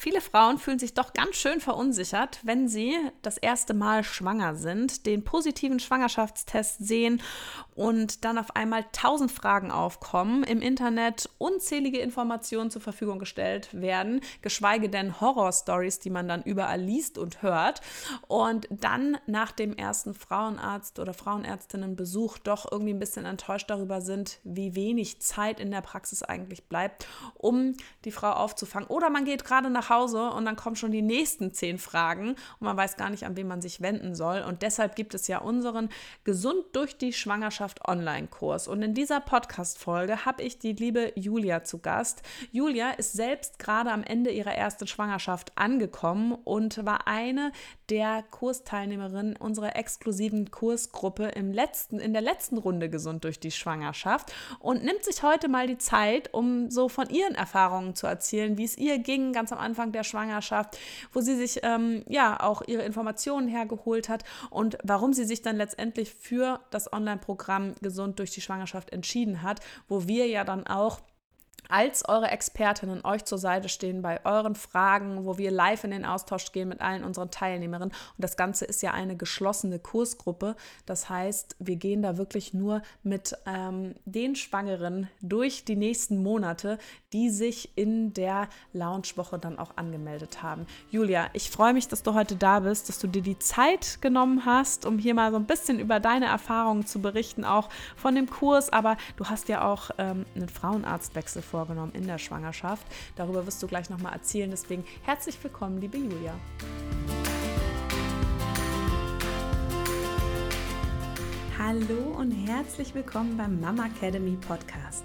Viele Frauen fühlen sich doch ganz schön verunsichert, wenn sie das erste Mal schwanger sind, den positiven Schwangerschaftstest sehen und dann auf einmal tausend Fragen aufkommen, im Internet unzählige Informationen zur Verfügung gestellt werden, geschweige denn Horrorstories, die man dann überall liest und hört und dann nach dem ersten Frauenarzt oder Frauenärztinnenbesuch doch irgendwie ein bisschen enttäuscht darüber sind, wie wenig Zeit in der Praxis eigentlich bleibt, um die Frau aufzufangen. Oder man geht gerade nach Hause und dann kommen schon die nächsten zehn Fragen und man weiß gar nicht, an wen man sich wenden soll. Und deshalb gibt es ja unseren Gesund durch die Schwangerschaft Online-Kurs. Und in dieser Podcast-Folge habe ich die liebe Julia zu Gast. Julia ist selbst gerade am Ende ihrer ersten Schwangerschaft angekommen und war eine der Kursteilnehmerinnen unserer exklusiven Kursgruppe im letzten, in der letzten Runde Gesund durch die Schwangerschaft und nimmt sich heute mal die Zeit, um so von ihren Erfahrungen zu erzählen, wie es ihr ging, ganz am Anfang der Schwangerschaft, wo sie sich ähm, ja auch ihre Informationen hergeholt hat und warum sie sich dann letztendlich für das Online-Programm Gesund durch die Schwangerschaft entschieden hat, wo wir ja dann auch als eure Expertinnen euch zur Seite stehen bei euren Fragen, wo wir live in den Austausch gehen mit allen unseren Teilnehmerinnen. Und das Ganze ist ja eine geschlossene Kursgruppe. Das heißt, wir gehen da wirklich nur mit ähm, den Schwangeren durch die nächsten Monate, die sich in der Launchwoche dann auch angemeldet haben. Julia, ich freue mich, dass du heute da bist, dass du dir die Zeit genommen hast, um hier mal so ein bisschen über deine Erfahrungen zu berichten, auch von dem Kurs. Aber du hast ja auch ähm, einen Frauenarztwechsel vor vorgenommen in der Schwangerschaft. Darüber wirst du gleich nochmal erzählen. Deswegen herzlich willkommen, liebe Julia. Hallo und herzlich willkommen beim Mama Academy Podcast,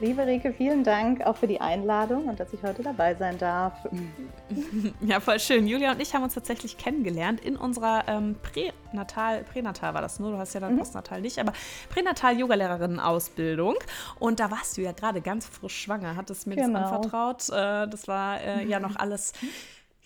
Liebe Rike, vielen Dank auch für die Einladung und dass ich heute dabei sein darf. Ja, voll schön. Julia und ich haben uns tatsächlich kennengelernt in unserer ähm, Pränatal, Pränatal war das nur, du hast ja dann mhm. Postnatal nicht, aber Pränatal-Yogalehrerinnen-Ausbildung. Und da warst du ja gerade ganz frisch schwanger, hattest mir genau. das anvertraut. Äh, das war äh, ja noch alles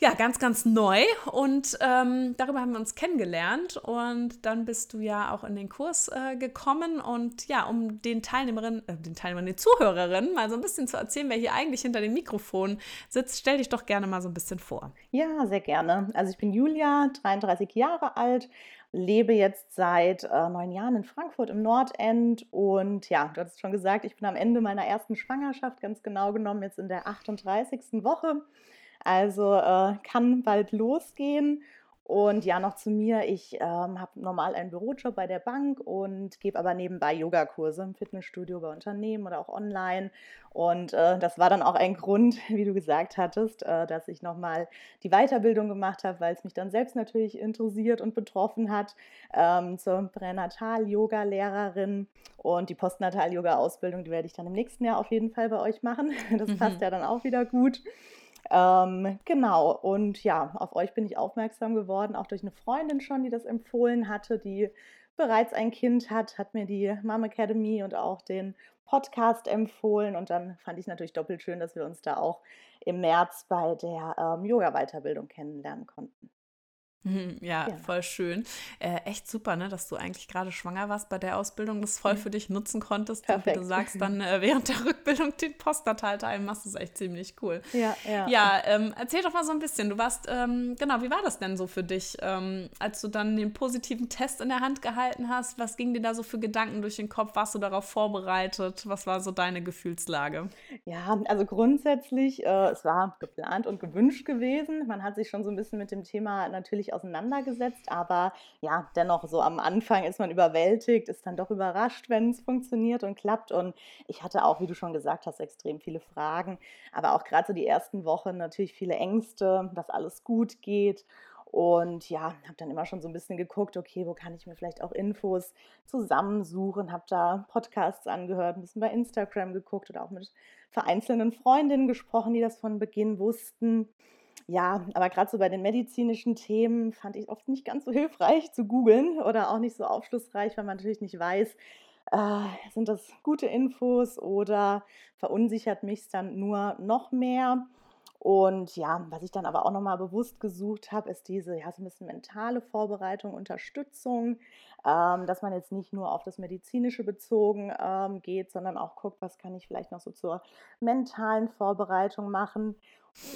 ja, ganz, ganz neu und ähm, darüber haben wir uns kennengelernt und dann bist du ja auch in den Kurs äh, gekommen und ja, um den Teilnehmerinnen, äh, den Teilnehmern, den Zuhörerinnen mal so ein bisschen zu erzählen, wer hier eigentlich hinter dem Mikrofon sitzt, stell dich doch gerne mal so ein bisschen vor. Ja, sehr gerne. Also ich bin Julia, 33 Jahre alt, lebe jetzt seit äh, neun Jahren in Frankfurt im Nordend und ja, du hast schon gesagt, ich bin am Ende meiner ersten Schwangerschaft, ganz genau genommen jetzt in der 38. Woche. Also äh, kann bald losgehen. Und ja, noch zu mir. Ich ähm, habe normal einen Bürojob bei der Bank und gebe aber nebenbei Yogakurse im Fitnessstudio bei Unternehmen oder auch online. Und äh, das war dann auch ein Grund, wie du gesagt hattest, äh, dass ich nochmal die Weiterbildung gemacht habe, weil es mich dann selbst natürlich interessiert und betroffen hat, ähm, zur Pränatal-Yoga-Lehrerin. Und die Postnatal-Yoga-Ausbildung, die werde ich dann im nächsten Jahr auf jeden Fall bei euch machen. Das mhm. passt ja dann auch wieder gut. Ähm, genau, und ja, auf euch bin ich aufmerksam geworden, auch durch eine Freundin schon, die das empfohlen hatte, die bereits ein Kind hat, hat mir die Mom Academy und auch den Podcast empfohlen. Und dann fand ich natürlich doppelt schön, dass wir uns da auch im März bei der ähm, Yoga-Weiterbildung kennenlernen konnten. Mhm, ja, ja, voll schön. Äh, echt super, ne, dass du eigentlich gerade schwanger warst bei der Ausbildung, das voll mhm. für dich nutzen konntest. Perfekt. Und du sagst, dann äh, während der Rückbildung den Postnatalteil machst, ist echt ziemlich cool. Ja, ja. Ja, ähm, erzähl doch mal so ein bisschen. Du warst, ähm, genau, wie war das denn so für dich, ähm, als du dann den positiven Test in der Hand gehalten hast? Was ging dir da so für Gedanken durch den Kopf? Warst du darauf vorbereitet? Was war so deine Gefühlslage? Ja, also grundsätzlich, äh, es war geplant und gewünscht gewesen. Man hat sich schon so ein bisschen mit dem Thema natürlich auseinandergesetzt, aber ja, dennoch so am Anfang ist man überwältigt, ist dann doch überrascht, wenn es funktioniert und klappt. Und ich hatte auch, wie du schon gesagt hast, extrem viele Fragen, aber auch gerade so die ersten Wochen natürlich viele Ängste, dass alles gut geht. Und ja, habe dann immer schon so ein bisschen geguckt, okay, wo kann ich mir vielleicht auch Infos zusammensuchen, habe da Podcasts angehört, ein bisschen bei Instagram geguckt oder auch mit vereinzelten Freundinnen gesprochen, die das von Beginn wussten. Ja, aber gerade so bei den medizinischen Themen fand ich oft nicht ganz so hilfreich zu googeln oder auch nicht so aufschlussreich, weil man natürlich nicht weiß, äh, sind das gute Infos oder verunsichert mich es dann nur noch mehr? Und ja, was ich dann aber auch nochmal bewusst gesucht habe, ist diese, ja, so ein bisschen mentale Vorbereitung, Unterstützung, ähm, dass man jetzt nicht nur auf das Medizinische bezogen ähm, geht, sondern auch guckt, was kann ich vielleicht noch so zur mentalen Vorbereitung machen.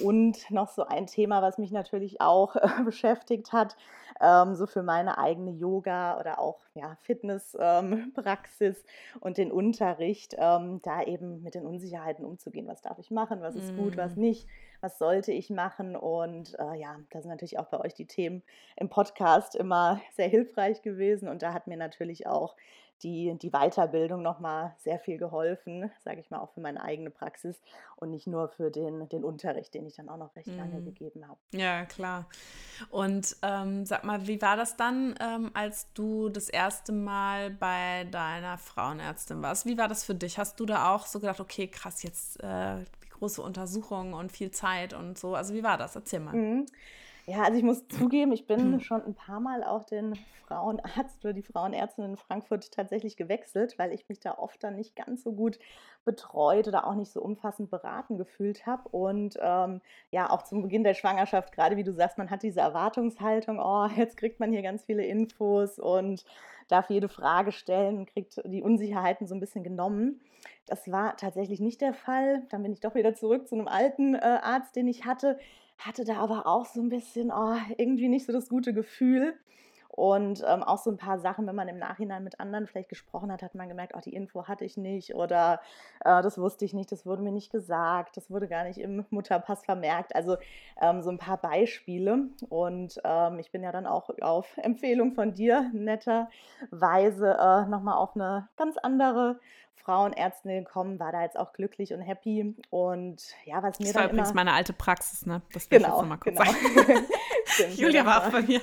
Und noch so ein Thema, was mich natürlich auch äh, beschäftigt hat, ähm, so für meine eigene Yoga oder auch ja, Fitnesspraxis ähm, und den Unterricht, ähm, da eben mit den Unsicherheiten umzugehen. Was darf ich machen, was ist gut, was mm. nicht, was sollte ich machen? Und äh, ja, da sind natürlich auch bei euch die Themen im Podcast immer sehr hilfreich gewesen. Und da hat mir natürlich auch die, die Weiterbildung nochmal sehr viel geholfen, sage ich mal, auch für meine eigene Praxis und nicht nur für den, den Unterricht, den ich dann auch noch recht mhm. lange gegeben habe. Ja, klar. Und ähm, sag mal, wie war das dann, ähm, als du das erste Mal bei deiner Frauenärztin warst? Wie war das für dich? Hast du da auch so gedacht, okay, krass, jetzt äh, große Untersuchungen und viel Zeit und so? Also wie war das? Erzähl mal. Mhm. Ja, also ich muss zugeben, ich bin hm. schon ein paar Mal auch den Frauenarzt oder die Frauenärztin in Frankfurt tatsächlich gewechselt, weil ich mich da oft dann nicht ganz so gut betreut oder auch nicht so umfassend beraten gefühlt habe. Und ähm, ja, auch zum Beginn der Schwangerschaft, gerade wie du sagst, man hat diese Erwartungshaltung, oh, jetzt kriegt man hier ganz viele Infos und darf jede Frage stellen und kriegt die Unsicherheiten so ein bisschen genommen. Das war tatsächlich nicht der Fall. Dann bin ich doch wieder zurück zu einem alten äh, Arzt, den ich hatte hatte da aber auch so ein bisschen oh, irgendwie nicht so das gute Gefühl. Und ähm, auch so ein paar Sachen, wenn man im Nachhinein mit anderen vielleicht gesprochen hat, hat man gemerkt, oh, die Info hatte ich nicht oder äh, das wusste ich nicht, das wurde mir nicht gesagt, das wurde gar nicht im Mutterpass vermerkt. Also ähm, so ein paar Beispiele. Und ähm, ich bin ja dann auch auf Empfehlung von dir netterweise äh, nochmal auf eine ganz andere Frauenärztin gekommen, war da jetzt auch glücklich und happy. Und ja, was mir das war dann übrigens meine alte Praxis, ne? Das will genau, ich jetzt genau. Stimmt, Julia war auch bei mir.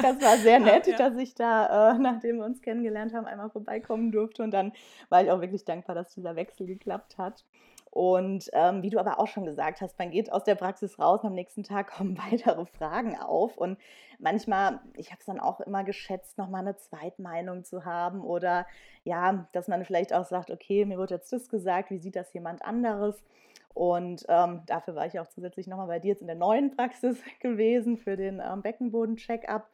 Das war sehr nett, ja. dass ich da, äh, nachdem wir uns kennengelernt haben, einmal vorbeikommen durfte. Und dann war ich auch wirklich dankbar, dass dieser Wechsel geklappt hat. Und ähm, wie du aber auch schon gesagt hast, man geht aus der Praxis raus und am nächsten Tag kommen weitere Fragen auf. Und manchmal, ich habe es dann auch immer geschätzt, nochmal eine Zweitmeinung zu haben oder ja, dass man vielleicht auch sagt, okay, mir wird jetzt das gesagt, wie sieht das jemand anderes? Und ähm, dafür war ich auch zusätzlich nochmal bei dir jetzt in der neuen Praxis gewesen für den ähm, Beckenboden-Check-up,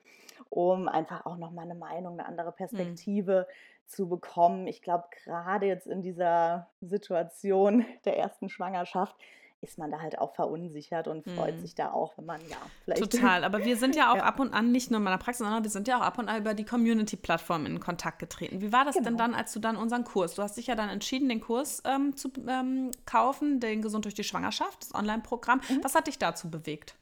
um einfach auch nochmal eine Meinung, eine andere mhm. Perspektive mhm zu bekommen. Ich glaube, gerade jetzt in dieser Situation der ersten Schwangerschaft ist man da halt auch verunsichert und freut mhm. sich da auch, wenn man ja vielleicht. Total, aber wir sind ja auch ja. ab und an nicht nur in meiner Praxis, sondern wir sind ja auch ab und an über die Community-Plattform in Kontakt getreten. Wie war das genau. denn dann, als du dann unseren Kurs, du hast dich ja dann entschieden, den Kurs ähm, zu ähm, kaufen, den Gesund durch die Schwangerschaft, das Online-Programm. Mhm. Was hat dich dazu bewegt?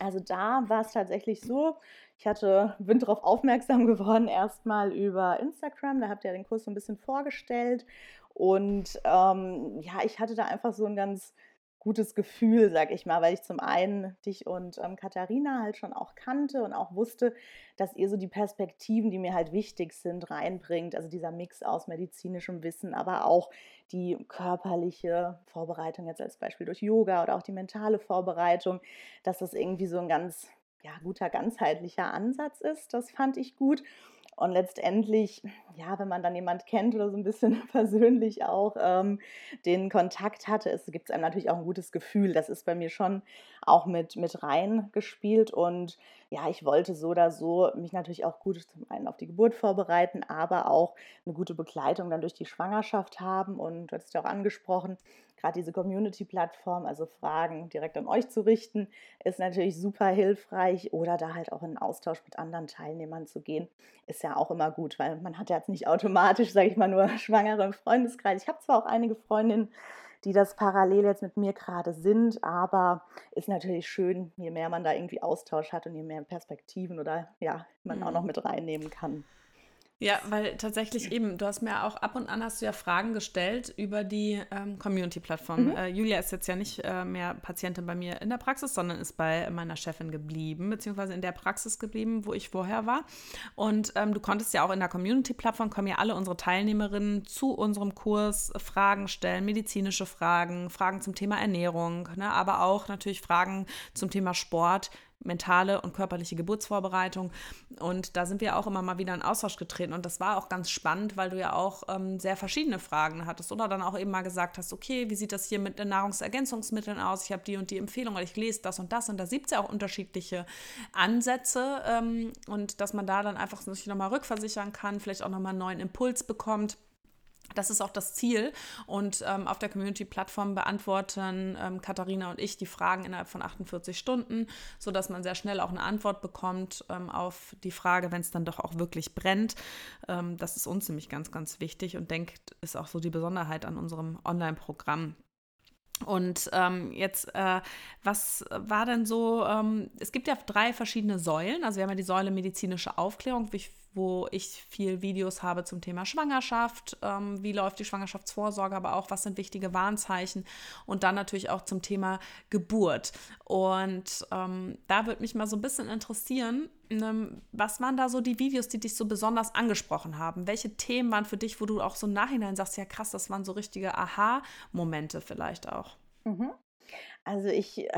Also da war es tatsächlich so, ich hatte, bin darauf aufmerksam geworden, erstmal über Instagram. Da habt ihr den Kurs so ein bisschen vorgestellt. Und ähm, ja, ich hatte da einfach so ein ganz gutes Gefühl, sag ich mal, weil ich zum einen dich und ähm, Katharina halt schon auch kannte und auch wusste, dass ihr so die Perspektiven, die mir halt wichtig sind, reinbringt. Also dieser Mix aus medizinischem Wissen, aber auch die körperliche Vorbereitung jetzt als Beispiel durch Yoga oder auch die mentale Vorbereitung, dass das irgendwie so ein ganz ja, guter ganzheitlicher Ansatz ist. Das fand ich gut. Und letztendlich, ja, wenn man dann jemand kennt oder so ein bisschen persönlich auch ähm, den Kontakt hatte, gibt es einem natürlich auch ein gutes Gefühl. Das ist bei mir schon auch mit, mit reingespielt. Und ja, ich wollte so oder so mich natürlich auch gut zum einen auf die Geburt vorbereiten, aber auch eine gute Begleitung dann durch die Schwangerschaft haben. Und du hast ja auch angesprochen, gerade diese Community-Plattform, also Fragen direkt an euch zu richten, ist natürlich super hilfreich oder da halt auch in Austausch mit anderen Teilnehmern zu gehen, ist ja auch immer gut, weil man hat ja jetzt nicht automatisch, sage ich mal, nur Schwangere im Freundeskreis. Ich habe zwar auch einige Freundinnen, die das parallel jetzt mit mir gerade sind, aber ist natürlich schön, je mehr man da irgendwie Austausch hat und je mehr Perspektiven oder ja, man mhm. auch noch mhm. mit reinnehmen kann. Ja, weil tatsächlich eben, du hast mir auch ab und an hast du ja Fragen gestellt über die ähm, Community-Plattform. Mhm. Äh, Julia ist jetzt ja nicht äh, mehr Patientin bei mir in der Praxis, sondern ist bei meiner Chefin geblieben, beziehungsweise in der Praxis geblieben, wo ich vorher war. Und ähm, du konntest ja auch in der Community-Plattform, kommen ja alle unsere Teilnehmerinnen zu unserem Kurs Fragen stellen, medizinische Fragen, Fragen zum Thema Ernährung, ne, aber auch natürlich Fragen zum Thema Sport mentale und körperliche Geburtsvorbereitung. Und da sind wir auch immer mal wieder in Austausch getreten. Und das war auch ganz spannend, weil du ja auch ähm, sehr verschiedene Fragen hattest oder dann auch eben mal gesagt hast, okay, wie sieht das hier mit den Nahrungsergänzungsmitteln aus? Ich habe die und die Empfehlung oder ich lese das und das. Und da gibt es ja auch unterschiedliche Ansätze. Ähm, und dass man da dann einfach sich nochmal rückversichern kann, vielleicht auch nochmal einen neuen Impuls bekommt. Das ist auch das Ziel. Und ähm, auf der Community-Plattform beantworten ähm, Katharina und ich die Fragen innerhalb von 48 Stunden, sodass man sehr schnell auch eine Antwort bekommt ähm, auf die Frage, wenn es dann doch auch wirklich brennt. Ähm, das ist uns nämlich ganz, ganz wichtig und denkt, ist auch so die Besonderheit an unserem Online-Programm. Und ähm, jetzt, äh, was war denn so? Ähm, es gibt ja drei verschiedene Säulen. Also wir haben ja die Säule medizinische Aufklärung, wie wo ich viel Videos habe zum Thema Schwangerschaft, ähm, wie läuft die Schwangerschaftsvorsorge, aber auch was sind wichtige Warnzeichen und dann natürlich auch zum Thema Geburt. Und ähm, da würde mich mal so ein bisschen interessieren, ähm, was waren da so die Videos, die dich so besonders angesprochen haben? Welche Themen waren für dich, wo du auch so im Nachhinein sagst, ja krass, das waren so richtige Aha-Momente vielleicht auch? Mhm. Also ich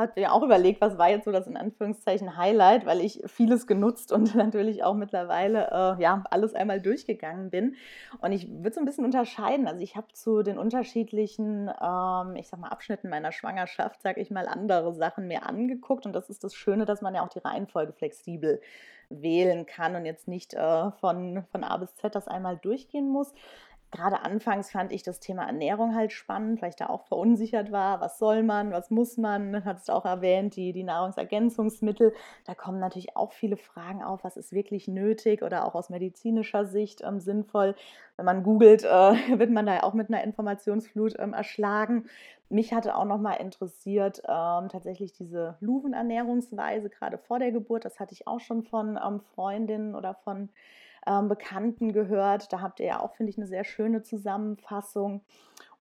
hatte ja auch überlegt, was war jetzt so das in Anführungszeichen Highlight, weil ich vieles genutzt und natürlich auch mittlerweile äh, ja alles einmal durchgegangen bin. Und ich würde so ein bisschen unterscheiden. Also ich habe zu den unterschiedlichen, ähm, ich sag mal, Abschnitten meiner Schwangerschaft, sage ich mal, andere Sachen mir angeguckt. Und das ist das Schöne, dass man ja auch die Reihenfolge flexibel wählen kann und jetzt nicht äh, von, von A bis Z das einmal durchgehen muss gerade anfangs fand ich das Thema Ernährung halt spannend, weil ich da auch verunsichert war. Was soll man, was muss man? Hat es auch erwähnt, die, die Nahrungsergänzungsmittel. Da kommen natürlich auch viele Fragen auf, was ist wirklich nötig oder auch aus medizinischer Sicht ähm, sinnvoll. Wenn man googelt, äh, wird man da auch mit einer Informationsflut ähm, erschlagen. Mich hatte auch nochmal interessiert ähm, tatsächlich diese Luvenernährungsweise, gerade vor der Geburt. Das hatte ich auch schon von ähm, Freundinnen oder von ähm, Bekannten gehört. Da habt ihr ja auch, finde ich, eine sehr schöne Zusammenfassung.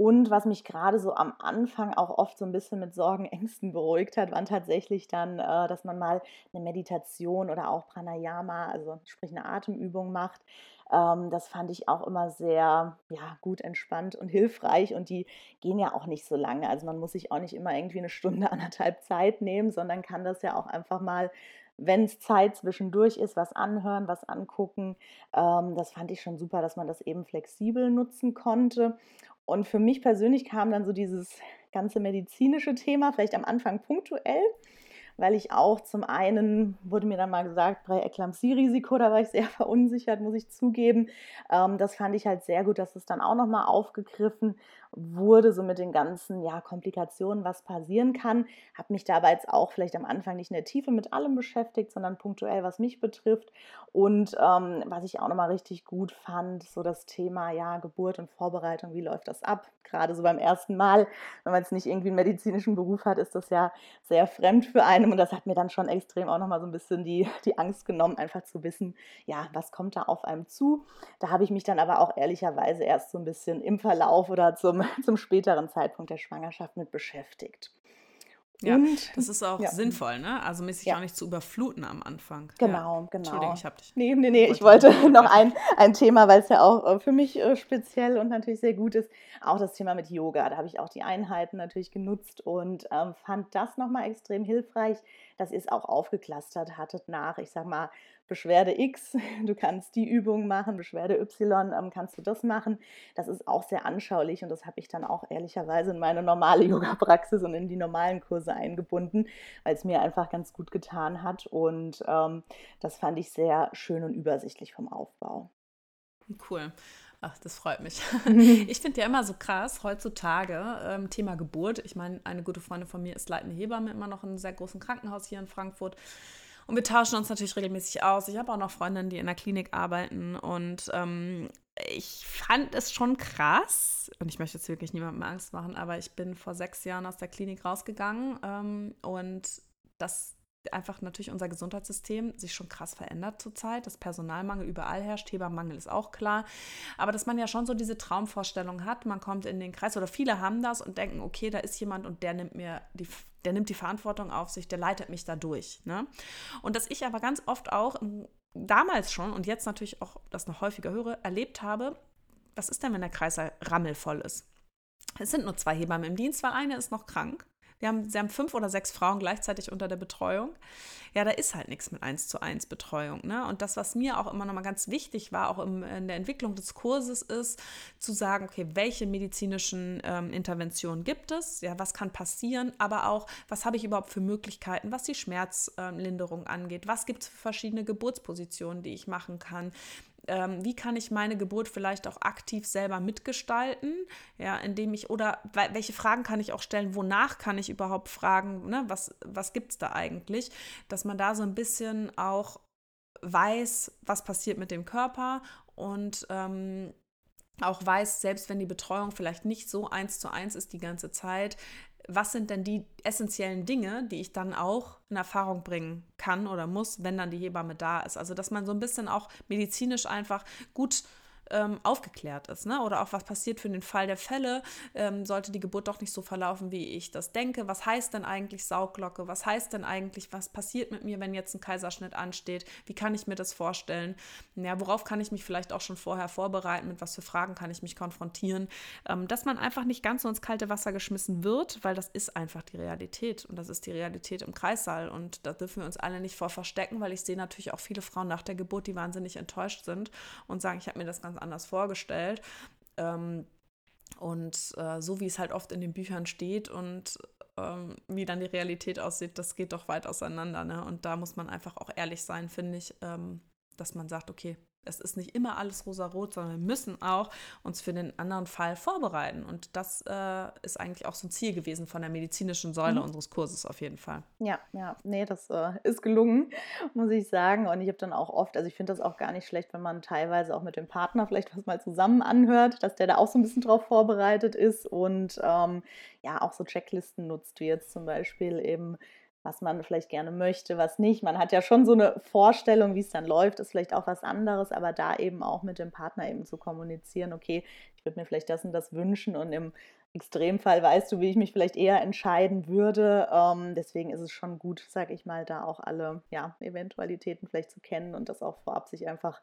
Und was mich gerade so am Anfang auch oft so ein bisschen mit Sorgen, Ängsten beruhigt hat, waren tatsächlich dann, äh, dass man mal eine Meditation oder auch Pranayama, also sprich eine Atemübung macht. Ähm, das fand ich auch immer sehr ja, gut entspannt und hilfreich und die gehen ja auch nicht so lange. Also man muss sich auch nicht immer irgendwie eine Stunde, anderthalb Zeit nehmen, sondern kann das ja auch einfach mal wenn es Zeit zwischendurch ist, was anhören, was angucken. Ähm, das fand ich schon super, dass man das eben flexibel nutzen konnte. Und für mich persönlich kam dann so dieses ganze medizinische Thema, vielleicht am Anfang punktuell, weil ich auch zum einen, wurde mir dann mal gesagt, bei Eklampsie-Risiko, da war ich sehr verunsichert, muss ich zugeben. Ähm, das fand ich halt sehr gut, dass es dann auch nochmal aufgegriffen wurde, so mit den ganzen ja, Komplikationen, was passieren kann. Habe mich dabei jetzt auch vielleicht am Anfang nicht in der Tiefe mit allem beschäftigt, sondern punktuell, was mich betrifft. Und ähm, was ich auch nochmal richtig gut fand, so das Thema ja, Geburt und Vorbereitung, wie läuft das ab? Gerade so beim ersten Mal, wenn man jetzt nicht irgendwie einen medizinischen Beruf hat, ist das ja sehr fremd für einen. Und das hat mir dann schon extrem auch nochmal so ein bisschen die, die Angst genommen, einfach zu wissen, ja, was kommt da auf einem zu. Da habe ich mich dann aber auch ehrlicherweise erst so ein bisschen im Verlauf oder zum zum, späteren Zeitpunkt der Schwangerschaft mit beschäftigt. Ja, und, das ist auch ja. sinnvoll, ne? Also mäßig ja. auch nicht zu überfluten am Anfang. Genau, ja. genau. Entschuldigung, ich habe dich. Nee, nee, nee, ich wollte noch ein, ein Thema, weil es ja auch äh, für mich äh, speziell und natürlich sehr gut ist, auch das Thema mit Yoga. Da habe ich auch die Einheiten natürlich genutzt und ähm, fand das nochmal extrem hilfreich, dass ihr es auch aufgeklustert hattet nach, ich sag mal, Beschwerde X, du kannst die Übung machen, Beschwerde Y, ähm, kannst du das machen. Das ist auch sehr anschaulich und das habe ich dann auch ehrlicherweise in meine normale Yoga-Praxis und in die normalen Kurse eingebunden, weil es mir einfach ganz gut getan hat und ähm, das fand ich sehr schön und übersichtlich vom Aufbau. Cool. Ach, das freut mich. Ich finde ja immer so krass, heutzutage, ähm, Thema Geburt. Ich meine, eine gute Freundin von mir ist leitende Hebamme immer noch in einem sehr großen Krankenhaus hier in Frankfurt. Und wir tauschen uns natürlich regelmäßig aus. Ich habe auch noch Freundinnen, die in der Klinik arbeiten. Und ähm, ich fand es schon krass, und ich möchte jetzt wirklich niemandem Angst machen, aber ich bin vor sechs Jahren aus der Klinik rausgegangen. Ähm, und das einfach natürlich unser Gesundheitssystem sich schon krass verändert zurzeit. Das Personalmangel überall herrscht, Hebammenmangel ist auch klar. Aber dass man ja schon so diese Traumvorstellung hat, man kommt in den Kreis oder viele haben das und denken, okay, da ist jemand und der nimmt mir die der nimmt die Verantwortung auf sich, der leitet mich da durch. Ne? Und dass ich aber ganz oft auch damals schon und jetzt natürlich auch das noch häufiger höre, erlebt habe, was ist denn, wenn der Kreis rammelvoll ist? Es sind nur zwei Hebammen im Dienst, weil eine ist noch krank. Wir haben, sie haben fünf oder sechs Frauen gleichzeitig unter der Betreuung. Ja, da ist halt nichts mit eins zu eins Betreuung. Ne? Und das, was mir auch immer nochmal ganz wichtig war, auch im, in der Entwicklung des Kurses, ist zu sagen, okay, welche medizinischen ähm, Interventionen gibt es? Ja, was kann passieren? Aber auch, was habe ich überhaupt für Möglichkeiten, was die Schmerzlinderung angeht? Was gibt es für verschiedene Geburtspositionen, die ich machen kann? Ähm, wie kann ich meine Geburt vielleicht auch aktiv selber mitgestalten, ja, indem ich, oder welche Fragen kann ich auch stellen, wonach kann ich überhaupt fragen, ne, was, was gibt es da eigentlich, dass man da so ein bisschen auch weiß, was passiert mit dem Körper und ähm, auch weiß, selbst wenn die Betreuung vielleicht nicht so eins zu eins ist die ganze Zeit, was sind denn die essentiellen Dinge, die ich dann auch in Erfahrung bringen kann oder muss, wenn dann die Hebamme da ist. Also dass man so ein bisschen auch medizinisch einfach gut ähm, aufgeklärt ist. Ne? Oder auch was passiert für den Fall der Fälle, ähm, sollte die Geburt doch nicht so verlaufen, wie ich das denke. Was heißt denn eigentlich Sauglocke? Was heißt denn eigentlich, was passiert mit mir, wenn jetzt ein Kaiserschnitt ansteht? Wie kann ich mir das vorstellen? Ja, worauf kann ich mich vielleicht auch schon vorher vorbereiten? Mit was für Fragen kann ich mich konfrontieren? Ähm, dass man einfach nicht ganz so ins kalte Wasser geschmissen wird, weil das ist einfach die Realität. Und das ist die Realität im Kreissaal. Und da dürfen wir uns alle nicht vor verstecken, weil ich sehe natürlich auch viele Frauen nach der Geburt, die wahnsinnig enttäuscht sind und sagen, ich habe mir das ganz anders vorgestellt. Ähm, und äh, so wie es halt oft in den Büchern steht und ähm, wie dann die Realität aussieht, das geht doch weit auseinander. Ne? Und da muss man einfach auch ehrlich sein, finde ich, ähm, dass man sagt, okay, es ist nicht immer alles rosa-rot, sondern wir müssen auch uns für den anderen Fall vorbereiten. Und das äh, ist eigentlich auch so ein Ziel gewesen von der medizinischen Säule mhm. unseres Kurses auf jeden Fall. Ja, ja, nee, das äh, ist gelungen, muss ich sagen. Und ich habe dann auch oft, also ich finde das auch gar nicht schlecht, wenn man teilweise auch mit dem Partner vielleicht was mal zusammen anhört, dass der da auch so ein bisschen drauf vorbereitet ist und ähm, ja, auch so Checklisten nutzt, wie jetzt zum Beispiel eben was man vielleicht gerne möchte, was nicht. Man hat ja schon so eine Vorstellung, wie es dann läuft, ist vielleicht auch was anderes, aber da eben auch mit dem Partner eben zu kommunizieren, okay, ich würde mir vielleicht das und das wünschen und im Extremfall weißt du, wie ich mich vielleicht eher entscheiden würde. Ähm, deswegen ist es schon gut, sag ich mal, da auch alle ja, Eventualitäten vielleicht zu kennen und das auch vorab sich einfach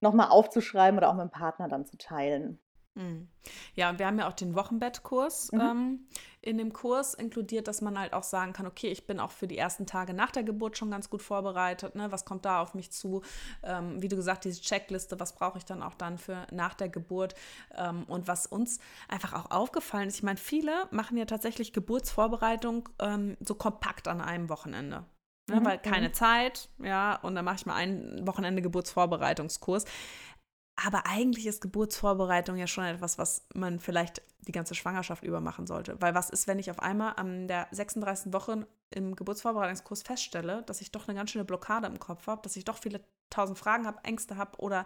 nochmal aufzuschreiben oder auch mit dem Partner dann zu teilen. Mhm. Ja, und wir haben ja auch den Wochenbettkurs mhm. ähm, in dem Kurs inkludiert, dass man halt auch sagen kann, okay, ich bin auch für die ersten Tage nach der Geburt schon ganz gut vorbereitet. Ne? Was kommt da auf mich zu? Ähm, wie du gesagt, diese Checkliste, was brauche ich dann auch dann für nach der Geburt? Ähm, und was uns einfach auch aufgefallen ist, ich meine, viele machen ja tatsächlich Geburtsvorbereitung ähm, so kompakt an einem Wochenende. Ne? Mhm. Weil keine mhm. Zeit, ja, und dann mache ich mal ein Wochenende Geburtsvorbereitungskurs. Aber eigentlich ist Geburtsvorbereitung ja schon etwas, was man vielleicht die ganze Schwangerschaft über machen sollte. Weil was ist, wenn ich auf einmal an der 36. Woche im Geburtsvorbereitungskurs feststelle, dass ich doch eine ganz schöne Blockade im Kopf habe, dass ich doch viele tausend Fragen habe, Ängste habe oder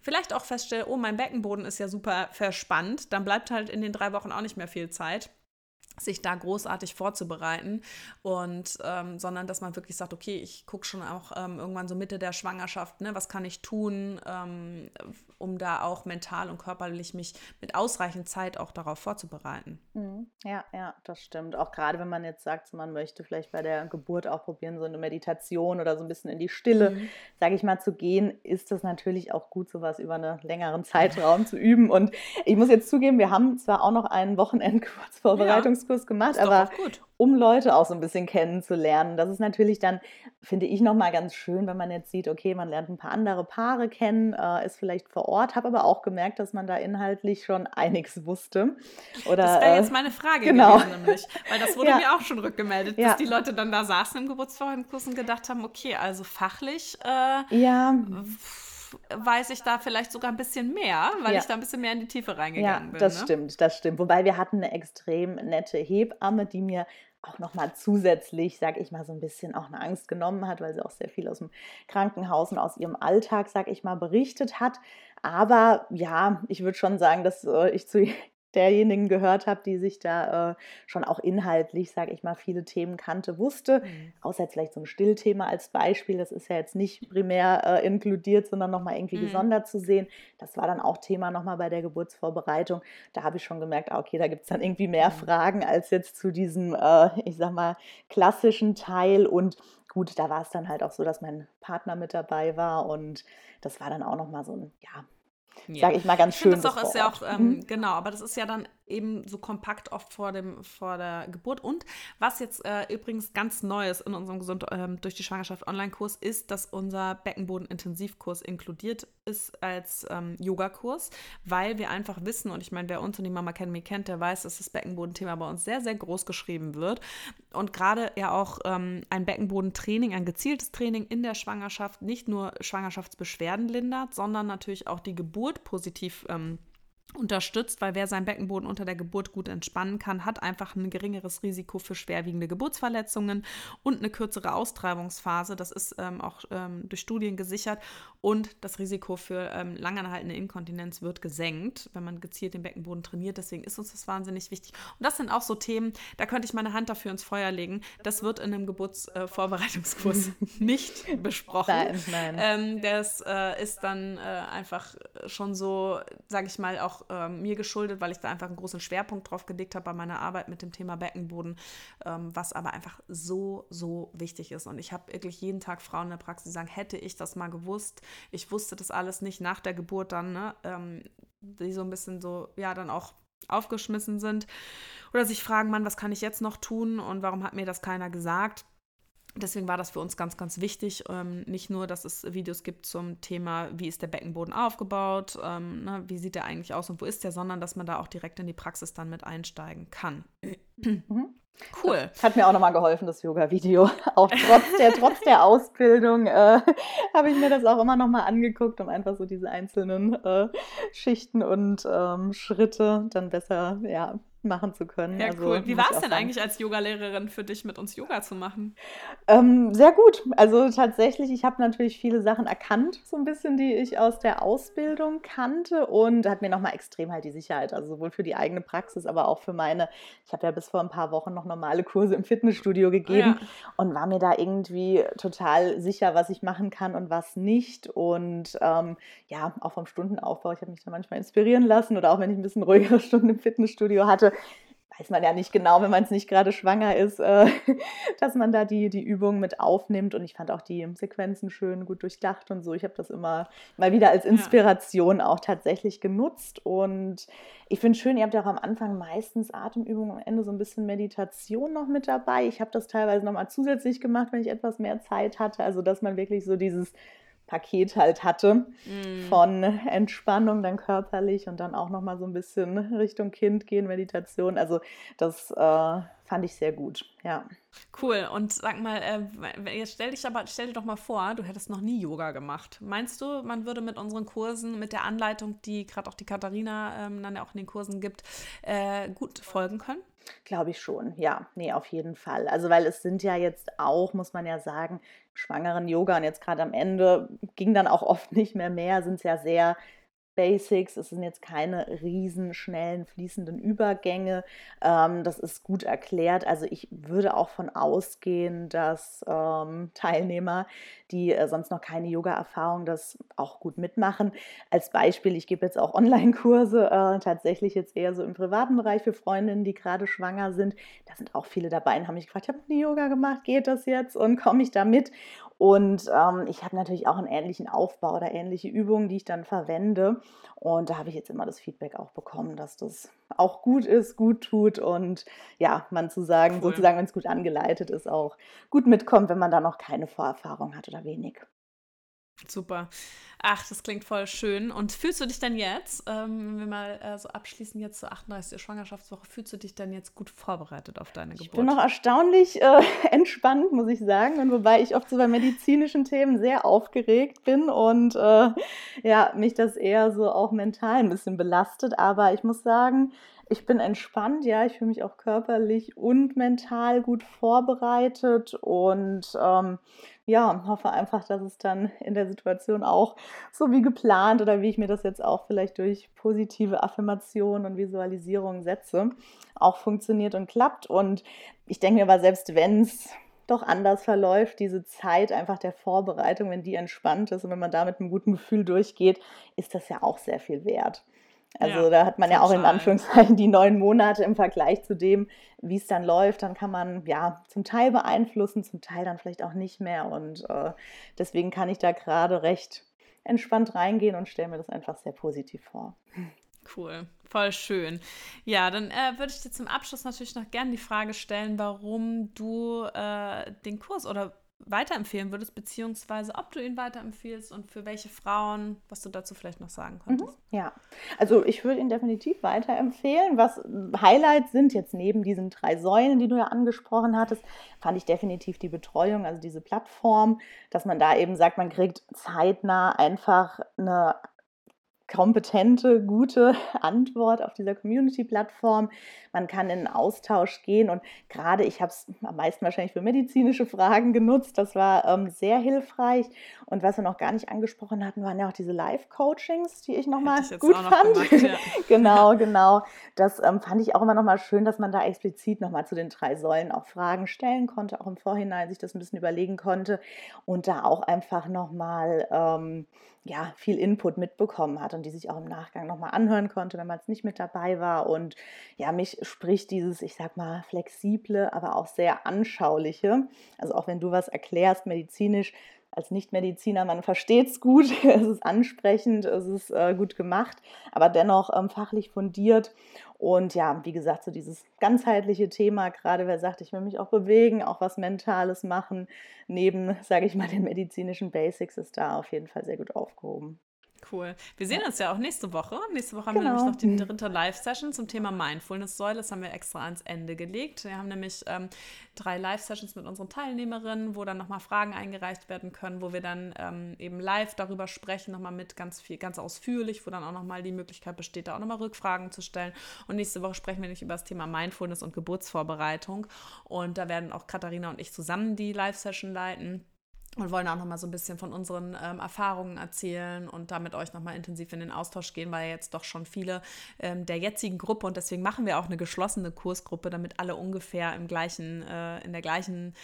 vielleicht auch feststelle, oh, mein Beckenboden ist ja super verspannt, dann bleibt halt in den drei Wochen auch nicht mehr viel Zeit sich da großartig vorzubereiten und ähm, sondern dass man wirklich sagt, okay, ich gucke schon auch ähm, irgendwann so Mitte der Schwangerschaft, ne, was kann ich tun, ähm, um da auch mental und körperlich mich mit ausreichend Zeit auch darauf vorzubereiten. Mhm. Ja, ja, das stimmt. Auch gerade wenn man jetzt sagt, man möchte vielleicht bei der Geburt auch probieren, so eine Meditation oder so ein bisschen in die Stille, mhm. sage ich mal, zu gehen, ist das natürlich auch gut, sowas über einen längeren Zeitraum zu üben. Und ich muss jetzt zugeben, wir haben zwar auch noch einen Wochenendkurzvorbereitungskurs Kurs gemacht, aber um Leute auch so ein bisschen kennenzulernen. Das ist natürlich dann, finde ich, nochmal ganz schön, wenn man jetzt sieht, okay, man lernt ein paar andere Paare kennen, äh, ist vielleicht vor Ort, habe aber auch gemerkt, dass man da inhaltlich schon einiges wusste. Oder, das wäre jetzt äh, meine Frage genau. gewesen, nämlich, weil das wurde ja. mir auch schon rückgemeldet, dass ja. die Leute dann da saßen im Geburtsvorbereitungskurs und gedacht haben, okay, also fachlich äh, ja weiß ich da vielleicht sogar ein bisschen mehr, weil ja. ich da ein bisschen mehr in die Tiefe reingegangen ja, bin. Das ne? stimmt, das stimmt. Wobei wir hatten eine extrem nette Hebamme, die mir auch nochmal zusätzlich, sag ich mal, so ein bisschen auch eine Angst genommen hat, weil sie auch sehr viel aus dem Krankenhaus und aus ihrem Alltag, sag ich mal, berichtet hat. Aber ja, ich würde schon sagen, dass äh, ich zu derjenigen gehört habe, die sich da äh, schon auch inhaltlich, sage ich mal, viele Themen kannte, wusste. Mhm. Außer jetzt vielleicht so ein Stillthema als Beispiel. Das ist ja jetzt nicht primär äh, inkludiert, sondern nochmal irgendwie mhm. gesondert zu sehen. Das war dann auch Thema nochmal bei der Geburtsvorbereitung. Da habe ich schon gemerkt, ah, okay, da gibt es dann irgendwie mehr mhm. Fragen als jetzt zu diesem, äh, ich sag mal, klassischen Teil. Und gut, da war es dann halt auch so, dass mein Partner mit dabei war und das war dann auch nochmal so ein, ja, ja. sage ich mal ganz ich schön. Das auch, ist ja auch, ähm, mhm. genau, aber das ist ja dann eben so kompakt oft vor, dem, vor der Geburt. Und was jetzt äh, übrigens ganz Neues in unserem Gesund ähm, durch die Schwangerschaft Online-Kurs ist, dass unser Beckenboden-Intensivkurs inkludiert ist als ähm, Yogakurs, weil wir einfach wissen, und ich meine, wer uns und die Mama Academy kennt, der weiß, dass das Beckenbodenthema bei uns sehr, sehr groß geschrieben wird. Und gerade ja auch ähm, ein Beckenbodentraining, ein gezieltes Training in der Schwangerschaft nicht nur Schwangerschaftsbeschwerden lindert, sondern natürlich auch die Geburt positiv ähm, unterstützt, weil wer seinen Beckenboden unter der Geburt gut entspannen kann, hat einfach ein geringeres Risiko für schwerwiegende Geburtsverletzungen und eine kürzere Austreibungsphase. Das ist ähm, auch ähm, durch Studien gesichert und das Risiko für ähm, langanhaltende Inkontinenz wird gesenkt, wenn man gezielt den Beckenboden trainiert. Deswegen ist uns das wahnsinnig wichtig. Und das sind auch so Themen, da könnte ich meine Hand dafür ins Feuer legen. Das wird in einem Geburtsvorbereitungskurs äh, nicht besprochen. Nein, nein. Ähm, das äh, ist dann äh, einfach schon so, sage ich mal, auch ähm, mir geschuldet, weil ich da einfach einen großen Schwerpunkt drauf gelegt habe bei meiner Arbeit mit dem Thema Beckenboden, ähm, was aber einfach so, so wichtig ist. Und ich habe wirklich jeden Tag Frauen in der Praxis, die sagen, hätte ich das mal gewusst, ich wusste das alles nicht nach der Geburt dann, ne, ähm, die so ein bisschen so, ja, dann auch aufgeschmissen sind oder sich fragen, Mann, was kann ich jetzt noch tun und warum hat mir das keiner gesagt? Deswegen war das für uns ganz, ganz wichtig. Ähm, nicht nur, dass es Videos gibt zum Thema, wie ist der Beckenboden aufgebaut, ähm, ne, wie sieht der eigentlich aus und wo ist der, sondern dass man da auch direkt in die Praxis dann mit einsteigen kann. Mhm. Cool. Das hat mir auch nochmal geholfen, das Yoga-Video. Auch trotz der, trotz der Ausbildung äh, habe ich mir das auch immer nochmal angeguckt, um einfach so diese einzelnen äh, Schichten und ähm, Schritte dann besser ja, machen zu können. Ja, also, cool. Wie war es denn eigentlich als Yogalehrerin für dich, mit uns Yoga zu machen? Ähm, sehr gut. Also tatsächlich, ich habe natürlich viele Sachen erkannt, so ein bisschen, die ich aus der Ausbildung kannte und hat mir nochmal extrem halt die Sicherheit, also sowohl für die eigene Praxis, aber auch für meine, ich habe ja bis vor ein paar Wochen noch normale Kurse im Fitnessstudio gegeben ja. und war mir da irgendwie total sicher, was ich machen kann und was nicht. Und ähm, ja, auch vom Stundenaufbau, ich habe mich da manchmal inspirieren lassen oder auch wenn ich ein bisschen ruhigere Stunden im Fitnessstudio hatte, weiß man ja nicht genau, wenn man es nicht gerade schwanger ist, äh, dass man da die, die Übungen mit aufnimmt. Und ich fand auch die Sequenzen schön, gut durchdacht und so. Ich habe das immer mal wieder als Inspiration ja. auch tatsächlich genutzt. Und ich finde schön, ihr habt ja auch am Anfang meistens Atemübungen, am Ende so ein bisschen Meditation noch mit dabei. Ich habe das teilweise nochmal zusätzlich gemacht, wenn ich etwas mehr Zeit hatte. Also, dass man wirklich so dieses Paket halt hatte mm. von Entspannung dann körperlich und dann auch noch mal so ein bisschen Richtung Kind gehen, Meditation. Also das äh, fand ich sehr gut, ja. Cool. Und sag mal, äh, jetzt stell dich aber, stell dir doch mal vor, du hättest noch nie Yoga gemacht. Meinst du, man würde mit unseren Kursen, mit der Anleitung, die gerade auch die Katharina ähm, dann ja auch in den Kursen gibt, äh, gut folgen können? Glaube ich schon, ja, nee, auf jeden Fall. Also, weil es sind ja jetzt auch, muss man ja sagen, schwangeren Yoga und jetzt gerade am Ende ging dann auch oft nicht mehr mehr, sind es ja sehr Basics. Es sind jetzt keine riesen, schnellen, fließenden Übergänge. Ähm, das ist gut erklärt. Also ich würde auch von ausgehen, dass ähm, Teilnehmer, die äh, sonst noch keine Yoga-Erfahrung, das auch gut mitmachen. Als Beispiel, ich gebe jetzt auch Online-Kurse, äh, tatsächlich jetzt eher so im privaten Bereich für Freundinnen, die gerade schwanger sind. Da sind auch viele dabei und haben mich gefragt, ich habe nie Yoga gemacht, geht das jetzt und komme ich da mit? Und ähm, ich habe natürlich auch einen ähnlichen Aufbau oder ähnliche Übungen, die ich dann verwende. Und da habe ich jetzt immer das Feedback auch bekommen, dass das auch gut ist, gut tut und ja, man zu sagen, cool. sozusagen, wenn es gut angeleitet ist, auch gut mitkommt, wenn man da noch keine Vorerfahrung hat oder wenig. Super. Ach, das klingt voll schön. Und fühlst du dich denn jetzt, ähm, wenn wir mal äh, so abschließen, jetzt zur 38. Schwangerschaftswoche, fühlst du dich dann jetzt gut vorbereitet auf deine Geburt? Ich bin noch erstaunlich äh, entspannt, muss ich sagen. Und wobei ich oft so bei medizinischen Themen sehr aufgeregt bin und äh, ja, mich das eher so auch mental ein bisschen belastet. Aber ich muss sagen, ich bin entspannt, ja, ich fühle mich auch körperlich und mental gut vorbereitet und ähm, ja, hoffe einfach, dass es dann in der Situation auch so wie geplant oder wie ich mir das jetzt auch vielleicht durch positive Affirmationen und Visualisierung setze, auch funktioniert und klappt. Und ich denke mir aber, selbst wenn es doch anders verläuft, diese Zeit einfach der Vorbereitung, wenn die entspannt ist und wenn man da mit einem guten Gefühl durchgeht, ist das ja auch sehr viel wert. Also ja, da hat man ja auch in Anführungszeichen die neun Monate im Vergleich zu dem, wie es dann läuft. Dann kann man ja zum Teil beeinflussen, zum Teil dann vielleicht auch nicht mehr. Und äh, deswegen kann ich da gerade recht entspannt reingehen und stelle mir das einfach sehr positiv vor. Cool, voll schön. Ja, dann äh, würde ich dir zum Abschluss natürlich noch gerne die Frage stellen, warum du äh, den Kurs oder weiterempfehlen würdest, beziehungsweise ob du ihn weiterempfiehlst und für welche Frauen, was du dazu vielleicht noch sagen mhm. könntest. Ja, also ich würde ihn definitiv weiterempfehlen. Was Highlights sind jetzt neben diesen drei Säulen, die du ja angesprochen hattest, fand ich definitiv die Betreuung, also diese Plattform, dass man da eben sagt, man kriegt zeitnah einfach eine kompetente, gute Antwort auf dieser Community-Plattform. Man kann in einen Austausch gehen und gerade ich habe es am meisten wahrscheinlich für medizinische Fragen genutzt. Das war ähm, sehr hilfreich. Und was wir noch gar nicht angesprochen hatten, waren ja auch diese Live-Coachings, die ich nochmal gut noch fand. Gemacht, ja. genau, genau. Das ähm, fand ich auch immer nochmal schön, dass man da explizit nochmal zu den drei Säulen auch Fragen stellen konnte, auch im Vorhinein sich das ein bisschen überlegen konnte und da auch einfach nochmal ähm, ja, viel Input mitbekommen hat und die sich auch im Nachgang nochmal anhören konnte, wenn man es nicht mit dabei war. Und ja, mich spricht dieses, ich sag mal, flexible, aber auch sehr anschauliche. Also auch wenn du was erklärst medizinisch, als Nichtmediziner, man versteht es gut, es ist ansprechend, es ist äh, gut gemacht, aber dennoch ähm, fachlich fundiert. Und ja, wie gesagt, so dieses ganzheitliche Thema, gerade wer sagt, ich will mich auch bewegen, auch was Mentales machen, neben, sage ich mal, den medizinischen Basics, ist da auf jeden Fall sehr gut aufgehoben. Cool. Wir sehen uns ja auch nächste Woche. Nächste Woche haben genau. wir nämlich noch die dritte Live-Session zum Thema Mindfulness-Säule. Das haben wir extra ans Ende gelegt. Wir haben nämlich ähm, drei Live-Sessions mit unseren Teilnehmerinnen, wo dann nochmal Fragen eingereicht werden können, wo wir dann ähm, eben live darüber sprechen, nochmal mit ganz viel, ganz ausführlich, wo dann auch nochmal die Möglichkeit besteht, da auch nochmal Rückfragen zu stellen. Und nächste Woche sprechen wir nämlich über das Thema Mindfulness und Geburtsvorbereitung. Und da werden auch Katharina und ich zusammen die Live-Session leiten und wollen auch noch mal so ein bisschen von unseren ähm, Erfahrungen erzählen und damit euch noch mal intensiv in den Austausch gehen, weil jetzt doch schon viele ähm, der jetzigen Gruppe und deswegen machen wir auch eine geschlossene Kursgruppe, damit alle ungefähr im gleichen, äh, in der gleichen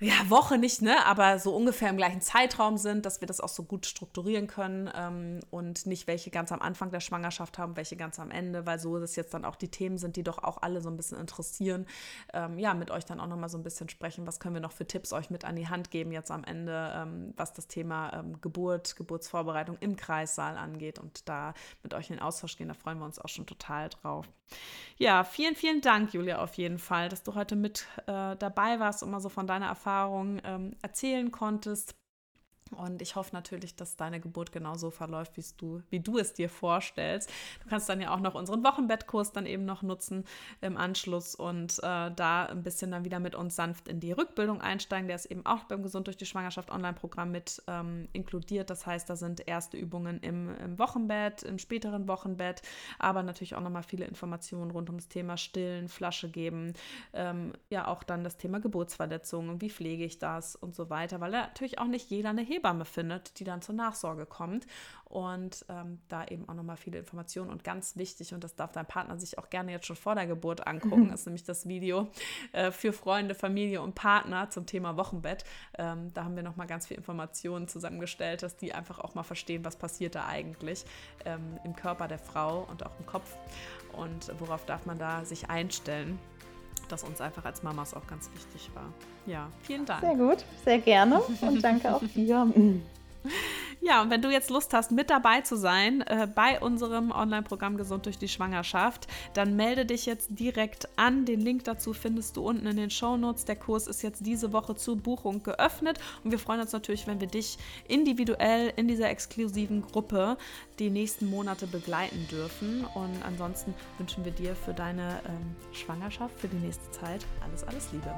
ja, Woche nicht, ne, aber so ungefähr im gleichen Zeitraum sind, dass wir das auch so gut strukturieren können ähm, und nicht welche ganz am Anfang der Schwangerschaft haben, welche ganz am Ende, weil so das jetzt dann auch die Themen sind, die doch auch alle so ein bisschen interessieren. Ähm, ja, mit euch dann auch nochmal so ein bisschen sprechen, was können wir noch für Tipps euch mit an die Hand geben jetzt am Ende, ähm, was das Thema ähm, Geburt, Geburtsvorbereitung im Kreissaal angeht und da mit euch in den Austausch gehen, da freuen wir uns auch schon total drauf. Ja, vielen, vielen Dank, Julia, auf jeden Fall, dass du heute mit äh, dabei warst und mal so von deiner Erfahrung ähm, erzählen konntest. Und ich hoffe natürlich, dass deine Geburt genauso verläuft, wie du, wie du es dir vorstellst. Du kannst dann ja auch noch unseren Wochenbettkurs dann eben noch nutzen im Anschluss und äh, da ein bisschen dann wieder mit uns sanft in die Rückbildung einsteigen. Der ist eben auch beim Gesund durch die Schwangerschaft Online-Programm mit ähm, inkludiert. Das heißt, da sind erste Übungen im, im, Wochenbett, im späteren Wochenbett, aber natürlich auch nochmal viele Informationen rund um das Thema Stillen, Flasche geben, ähm, ja auch dann das Thema Geburtsverletzungen, wie pflege ich das und so weiter, weil natürlich auch nicht jeder eine Hebamme Hebamme findet, die dann zur Nachsorge kommt. Und ähm, da eben auch nochmal viele Informationen. Und ganz wichtig, und das darf dein Partner sich auch gerne jetzt schon vor der Geburt angucken, mhm. ist nämlich das Video äh, für Freunde, Familie und Partner zum Thema Wochenbett. Ähm, da haben wir nochmal ganz viele Informationen zusammengestellt, dass die einfach auch mal verstehen, was passiert da eigentlich ähm, im Körper der Frau und auch im Kopf. Und worauf darf man da sich einstellen das uns einfach als Mamas auch ganz wichtig war. Ja, vielen Dank. Sehr gut, sehr gerne und danke auch dir. Ja, und wenn du jetzt Lust hast, mit dabei zu sein äh, bei unserem Online-Programm Gesund durch die Schwangerschaft, dann melde dich jetzt direkt an. Den Link dazu findest du unten in den Show Notes. Der Kurs ist jetzt diese Woche zur Buchung geöffnet und wir freuen uns natürlich, wenn wir dich individuell in dieser exklusiven Gruppe die nächsten Monate begleiten dürfen. Und ansonsten wünschen wir dir für deine ähm, Schwangerschaft, für die nächste Zeit alles, alles Liebe.